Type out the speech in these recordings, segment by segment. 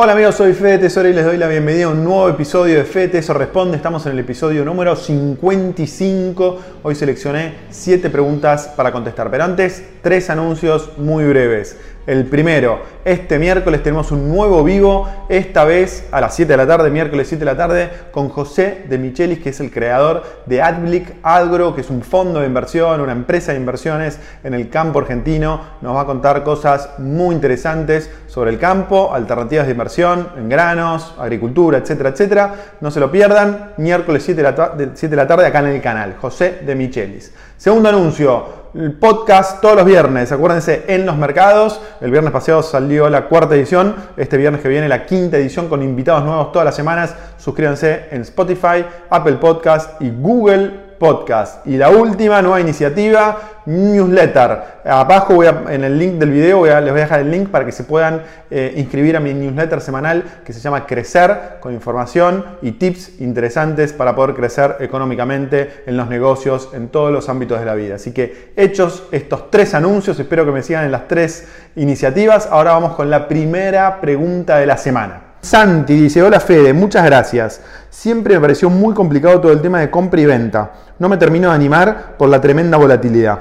Hola amigos, soy Fede Tesoro y les doy la bienvenida a un nuevo episodio de Fede Tesoro Responde. Estamos en el episodio número 55. Hoy seleccioné 7 preguntas para contestar, pero antes, tres anuncios muy breves. El primero, este miércoles tenemos un nuevo vivo, esta vez a las 7 de la tarde, miércoles 7 de la tarde, con José de Michelis, que es el creador de Adblick Agro, que es un fondo de inversión, una empresa de inversiones en el campo argentino. Nos va a contar cosas muy interesantes sobre el campo, alternativas de inversión en granos, agricultura, etcétera, etcétera. No se lo pierdan, miércoles 7 de la, 7 de la tarde acá en el canal, José de Michelis. Segundo anuncio, el podcast todos los viernes, acuérdense, en los mercados. El viernes pasado salió la cuarta edición, este viernes que viene la quinta edición con invitados nuevos todas las semanas. Suscríbanse en Spotify, Apple Podcast y Google Podcast. Y la última nueva iniciativa, newsletter. Abajo voy en el link del video les voy a dejar el link para que se puedan eh, inscribir a mi newsletter semanal que se llama Crecer, con información y tips interesantes para poder crecer económicamente en los negocios, en todos los ámbitos de la vida. Así que hechos estos tres anuncios, espero que me sigan en las tres iniciativas. Ahora vamos con la primera pregunta de la semana. Santi dice, hola Fede, muchas gracias. Siempre me pareció muy complicado todo el tema de compra y venta. No me termino de animar por la tremenda volatilidad.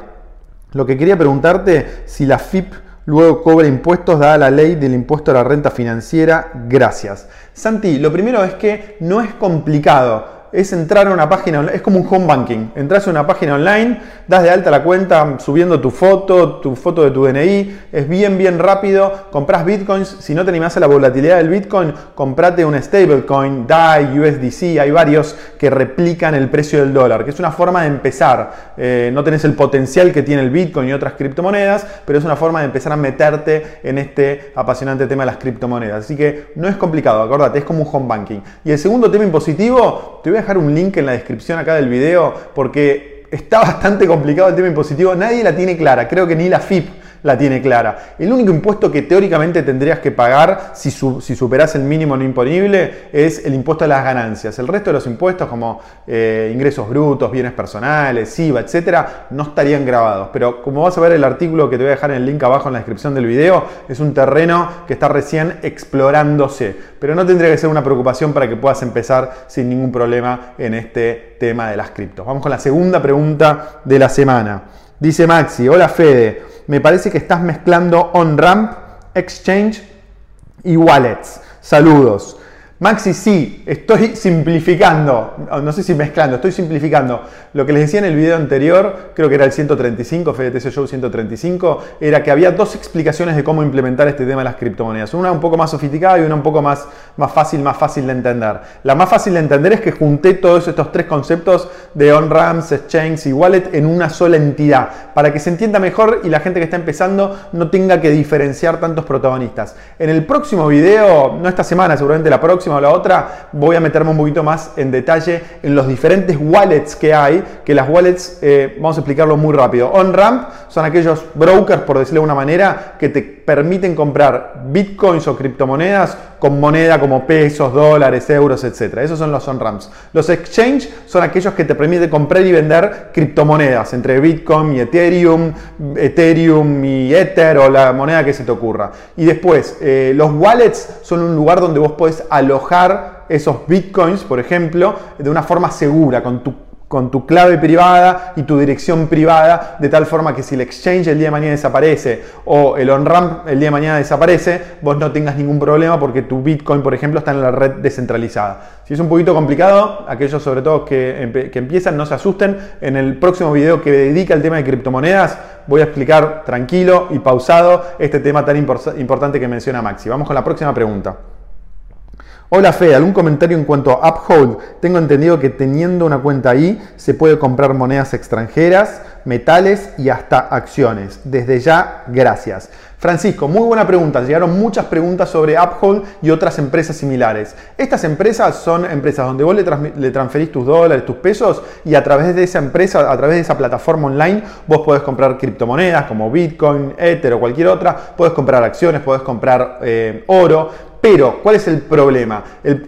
Lo que quería preguntarte, si la FIP luego cobra impuestos dada la ley del impuesto a la renta financiera, gracias. Santi, lo primero es que no es complicado es entrar a una página online, es como un home banking. Entras a una página online, das de alta la cuenta subiendo tu foto, tu foto de tu DNI, es bien, bien rápido. Compras bitcoins, si no te animás a la volatilidad del bitcoin, comprate un stablecoin, DAI, USDC, hay varios que replican el precio del dólar, que es una forma de empezar. Eh, no tenés el potencial que tiene el bitcoin y otras criptomonedas, pero es una forma de empezar a meterte en este apasionante tema de las criptomonedas. Así que no es complicado, acordate, es como un home banking. Y el segundo tema impositivo, te dejar un link en la descripción acá del video porque está bastante complicado el tema impositivo. Nadie la tiene clara, creo que ni la FIP la tiene clara. El único impuesto que teóricamente tendrías que pagar si, superas el mínimo no imponible es el impuesto a las ganancias. El resto de los impuestos como eh, ingresos brutos, bienes personales, IVA, etcétera, no estarían grabados. Pero como vas a ver el artículo que te voy a dejar en el link abajo en la descripción del video, es un terreno que está recién explorándose. Pero no tendría que ser una preocupación para que puedas empezar sin ningún problema en este tema de las criptos. Vamos con la segunda pregunta de la semana. Dice Maxi, hola Fede, me parece que estás mezclando on-ramp, exchange y wallets. Saludos. Maxi, sí, estoy simplificando, no sé si mezclando, estoy simplificando. Lo que les decía en el video anterior, creo que era el 135, FDTC Show 135, era que había dos explicaciones de cómo implementar este tema de las criptomonedas. Una un poco más sofisticada y una un poco más, más fácil, más fácil de entender. La más fácil de entender es que junté todos estos tres conceptos de on-ramps, exchange y wallet en una sola entidad, para que se entienda mejor y la gente que está empezando no tenga que diferenciar tantos protagonistas. En el próximo video, no esta semana, seguramente la próxima, o la otra, voy a meterme un poquito más en detalle en los diferentes wallets que hay, que las wallets, eh, vamos a explicarlo muy rápido. On-ramp son aquellos brokers, por decirlo de una manera, que te permiten comprar bitcoins o criptomonedas con moneda como pesos, dólares, euros, etc. Esos son los on-ramps. Los exchange son aquellos que te permiten comprar y vender criptomonedas entre bitcoin y ethereum, ethereum y ether o la moneda que se te ocurra. Y después, eh, los wallets son un lugar donde vos podés alojar esos bitcoins, por ejemplo, de una forma segura, con tu con tu clave privada y tu dirección privada, de tal forma que si el exchange el día de mañana desaparece o el on-ramp el día de mañana desaparece, vos no tengas ningún problema porque tu Bitcoin, por ejemplo, está en la red descentralizada. Si es un poquito complicado, aquellos sobre todo que, que empiezan, no se asusten. En el próximo video que dedica al tema de criptomonedas, voy a explicar tranquilo y pausado este tema tan importante que menciona Maxi. Vamos con la próxima pregunta. Hola Fe, ¿algún comentario en cuanto a Uphold? Tengo entendido que teniendo una cuenta ahí se puede comprar monedas extranjeras, metales y hasta acciones. Desde ya, gracias. Francisco, muy buena pregunta. Llegaron muchas preguntas sobre Uphold y otras empresas similares. Estas empresas son empresas donde vos le, transferís tus dólares, tus pesos y a través de esa empresa, a través de esa plataforma online, vos podés comprar criptomonedas como Bitcoin, Ether o cualquier otra. Podés comprar acciones, podés comprar eh, oro. Pero, ¿cuál es el problema? El,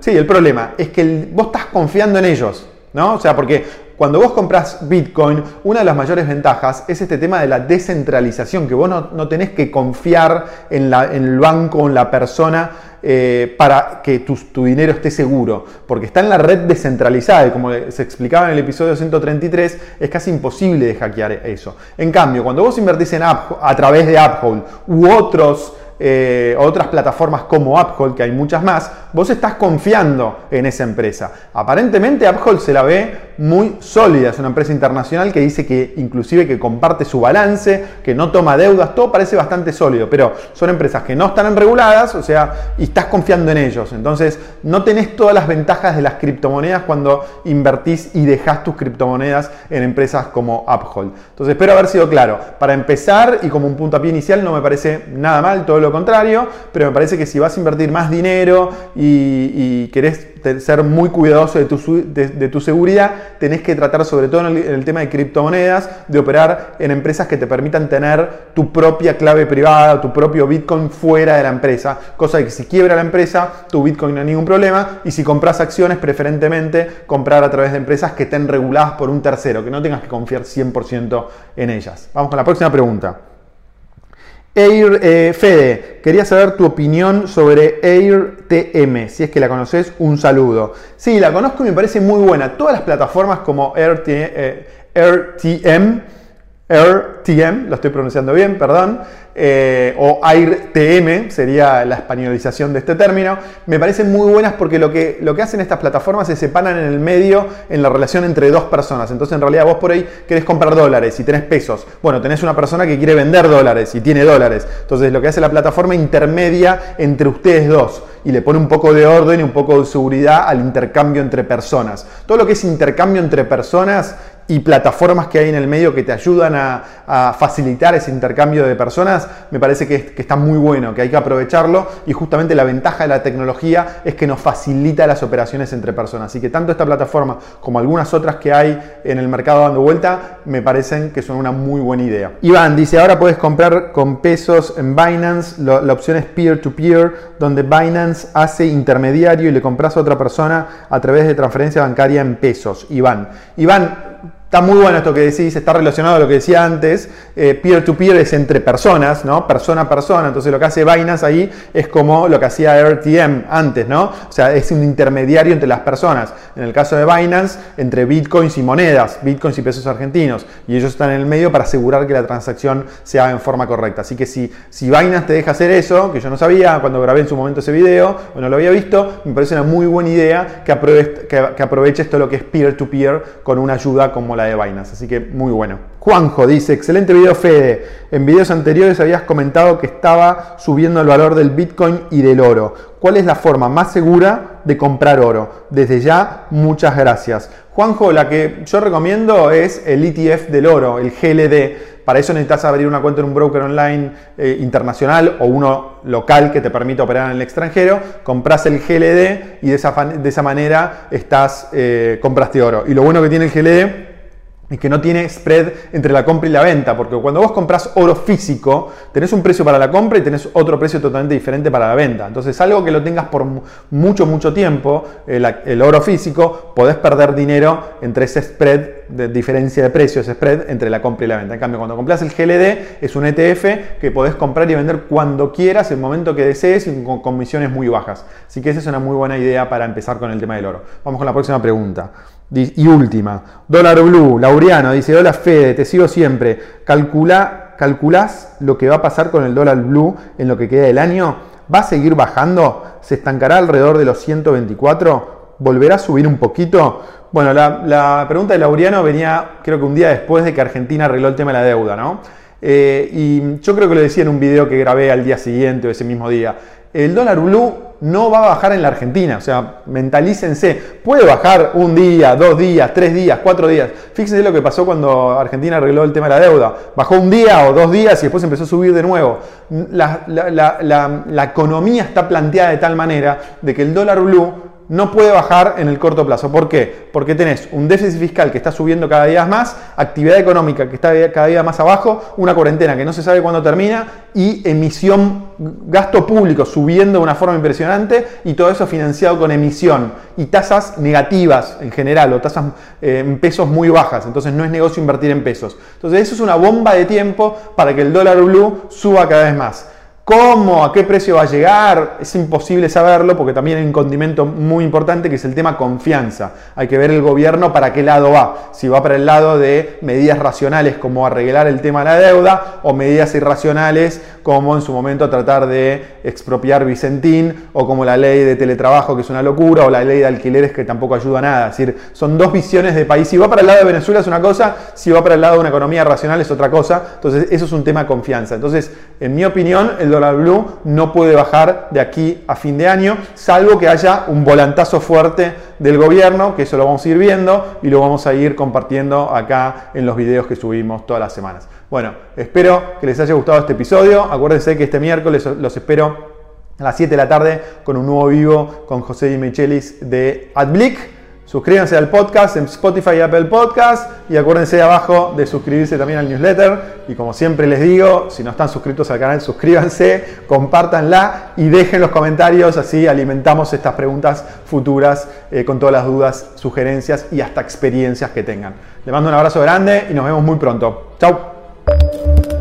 sí, el problema es que vos estás confiando en ellos. ¿No? O sea, porque cuando vos compras Bitcoin, una de las mayores ventajas es este tema de la descentralización, que vos no, tenés que confiar en, la, en el banco, en la persona eh, para que tu, tu, dinero esté seguro, porque está en la red descentralizada y como se explicaba en el episodio 133, es casi imposible de hackear eso. En cambio, cuando vos invertís en a través de Uphold u otros eh, otras plataformas como Uphold, que hay muchas más, vos estás confiando en esa empresa. Aparentemente Uphold se la ve muy sólida, es una empresa internacional que dice que inclusive que comparte su balance, que no toma deudas, todo parece bastante sólido, pero son empresas que no están reguladas, o sea, y estás confiando en ellos. Entonces, no tenés todas las ventajas de las criptomonedas cuando invertís y dejás tus criptomonedas en empresas como Uphold. Entonces, espero haber sido claro. Para empezar y como un pie inicial no me parece nada mal, todo contrario, pero me parece que si vas a invertir más dinero y, querés ser muy cuidadoso de tu, de, tu, seguridad, tenés que tratar, sobre todo en el, tema de criptomonedas, de operar en empresas que te permitan tener tu propia clave privada, tu propio Bitcoin fuera de la empresa, cosa que si quiebra la empresa, tu Bitcoin no hay ningún problema, y si compras acciones, preferentemente comprar a través de empresas que estén reguladas por un tercero, que no tengas que confiar 100% en ellas. Vamos con la próxima pregunta. Air, eh, Fede, quería saber tu opinión sobre AirTM. Si es que la conoces, un saludo. Sí, la conozco y me parece muy buena. Todas las plataformas como AirTM, AirTM, lo estoy pronunciando bien, perdón, eh, o AirTM, sería la españolización de este término, me parecen muy buenas porque lo que, lo que hacen estas plataformas se separan en el medio en la relación entre dos personas. Entonces, en realidad, vos por ahí querés comprar dólares y tenés pesos. Bueno, tenés una persona que quiere vender dólares y tiene dólares. Entonces, lo que hace la plataforma intermedia entre ustedes dos y le pone un poco de orden y un poco de seguridad al intercambio entre personas. Todo lo que es intercambio entre personas y plataformas que hay en el medio que te ayudan a, facilitar ese intercambio de personas, me parece que, está muy bueno, que hay que aprovecharlo y justamente la ventaja de la tecnología es que nos facilita las operaciones entre personas. Así que tanto esta plataforma como algunas otras que hay en el mercado dando vuelta, me parecen que son una muy buena idea. Iván dice, ahora puedes comprar con pesos en Binance, la opción es peer-to-peer, donde Binance hace intermediario y le compras a otra persona a través de transferencia bancaria en pesos. Iván, Iván, Está muy bueno esto que decís, está relacionado a lo que decía antes. Eh, peer-to-peer es entre personas, ¿no? Persona a persona. Entonces lo que hace Binance ahí es como lo que hacía RTM antes, ¿no? O sea, es un intermediario entre las personas. En el caso de Binance, entre bitcoins y monedas, bitcoins y pesos argentinos. Y ellos están en el medio para asegurar que la transacción se haga en forma correcta. Así que si, si Binance te deja hacer eso, que yo no sabía cuando grabé en su momento ese video o no lo había visto, me parece una muy buena idea que aproveche, que, lo que es peer-to-peer -peer con una ayuda como la de vainas, así que muy bueno. Juanjo dice, excelente video Fede, en videos anteriores habías comentado que estaba subiendo el valor del Bitcoin y del oro. ¿Cuál es la forma más segura de comprar oro? Desde ya, muchas gracias. Juanjo, la que yo recomiendo es el ETF del oro, el GLD. Para eso necesitas abrir una cuenta en un broker online eh, internacional o uno local que te permita operar en el extranjero. Compras el GLD y de esa, de esa manera estás, eh, compraste oro. Y lo bueno que tiene el GLD y que no tiene spread entre la compra y la venta, porque cuando vos compras oro físico, tenés un precio para la compra y tenés otro precio totalmente diferente para la venta. Entonces, algo que lo tengas por mucho, mucho tiempo, el, oro físico, podés perder dinero entre ese spread de diferencia de precio, ese spread entre la compra y la venta. En cambio, cuando compras el GLD, es un ETF que podés comprar y vender cuando quieras, el momento que desees y con comisiones muy bajas. Así que esa es una muy buena idea para empezar con el tema del oro. Vamos con la próxima pregunta. Y última, dólar blue, Laureano, dice, hola Fede, te sigo siempre. Calcula, ¿Calculás lo que va a pasar con el dólar blue en lo que queda del año? ¿Va a seguir bajando? ¿Se estancará alrededor de los 124? ¿Volverá a subir un poquito? Bueno, la, pregunta de Laureano venía creo que un día después de que Argentina arregló el tema de la deuda, ¿no? Eh, y yo creo que lo decía en un video que grabé al día siguiente o ese mismo día. El dólar blue no va a bajar en la Argentina. O sea, mentalícense. Puede bajar un día, dos días, tres días, cuatro días. Fíjense lo que pasó cuando Argentina arregló el tema de la deuda. Bajó un día o dos días y después empezó a subir de nuevo. La, economía está planteada de tal manera de que el dólar blue no puede bajar en el corto plazo. ¿Por qué? Porque tenés un déficit fiscal que está subiendo cada día más, actividad económica que está cada día más abajo, una cuarentena que no se sabe cuándo termina y emisión, gasto público subiendo de una forma impresionante y todo eso financiado con emisión y tasas negativas en general o tasas eh, en pesos muy bajas. Entonces no es negocio invertir en pesos. Entonces eso es una bomba de tiempo para que el dólar blue suba cada vez más. ¿Cómo? ¿A qué precio va a llegar? Es imposible saberlo porque también hay un condimento muy importante que es el tema confianza. Hay que ver el gobierno para qué lado va. Si va para el lado de medidas racionales como arreglar el tema de la deuda o medidas irracionales como en su momento tratar de expropiar Vicentín o como la ley de teletrabajo que es una locura o la ley de alquileres que tampoco ayuda a nada. Es decir, son dos visiones de país. Si va para el lado de Venezuela es una cosa, si va para el lado de una economía racional es otra cosa. Entonces eso es un tema de confianza. Entonces, en mi opinión, el blue no puede bajar de aquí a fin de año, salvo que haya un volantazo fuerte del gobierno, que eso lo vamos a ir viendo y lo vamos a ir compartiendo acá en los videos que subimos todas las semanas. Bueno, espero que les haya gustado este episodio. Acuérdense que este miércoles los espero a las 7 de la tarde con un nuevo vivo con José Di Michelis de AdBlick. Suscríbanse al podcast en Spotify y Apple Podcast y acuérdense abajo de suscribirse también al newsletter. Y como siempre les digo, si no están suscritos al canal, suscríbanse, compártanla y dejen los comentarios, así alimentamos estas preguntas futuras eh, con todas las dudas, sugerencias y hasta experiencias que tengan. Les mando un abrazo grande y nos vemos muy pronto. Chao.